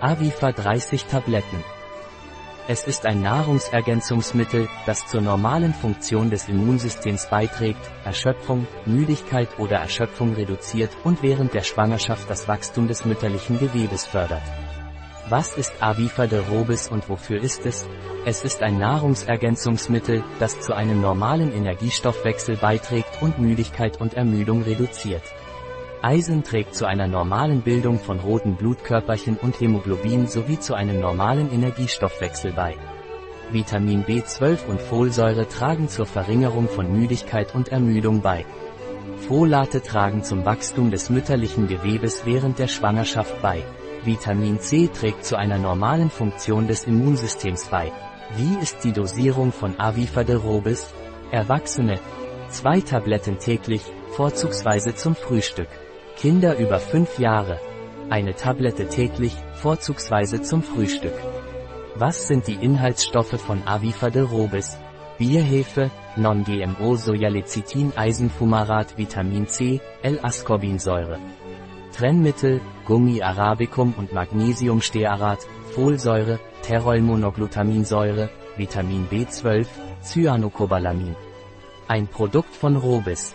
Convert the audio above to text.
Avifa 30 Tabletten. Es ist ein Nahrungsergänzungsmittel, das zur normalen Funktion des Immunsystems beiträgt, Erschöpfung, Müdigkeit oder Erschöpfung reduziert und während der Schwangerschaft das Wachstum des mütterlichen Gewebes fördert. Was ist Avifa de Robis und wofür ist es? Es ist ein Nahrungsergänzungsmittel, das zu einem normalen Energiestoffwechsel beiträgt und Müdigkeit und Ermüdung reduziert. Eisen trägt zu einer normalen Bildung von roten Blutkörperchen und Hämoglobin sowie zu einem normalen Energiestoffwechsel bei. Vitamin B12 und Folsäure tragen zur Verringerung von Müdigkeit und Ermüdung bei. Folate tragen zum Wachstum des mütterlichen Gewebes während der Schwangerschaft bei. Vitamin C trägt zu einer normalen Funktion des Immunsystems bei. Wie ist die Dosierung von Avifa de Robis? Erwachsene. Zwei Tabletten täglich, vorzugsweise zum Frühstück. Kinder über 5 Jahre. Eine Tablette täglich, vorzugsweise zum Frühstück. Was sind die Inhaltsstoffe von Avifa de Robis? Bierhefe, Non-GMO Sojalecithin Eisenfumarat Vitamin C, L-Ascorbinsäure. Trennmittel, Gummi arabicum und Magnesiumstearat, Folsäure, Terolmonoglutaminsäure, Vitamin B12, Cyanocobalamin. Ein Produkt von Robis.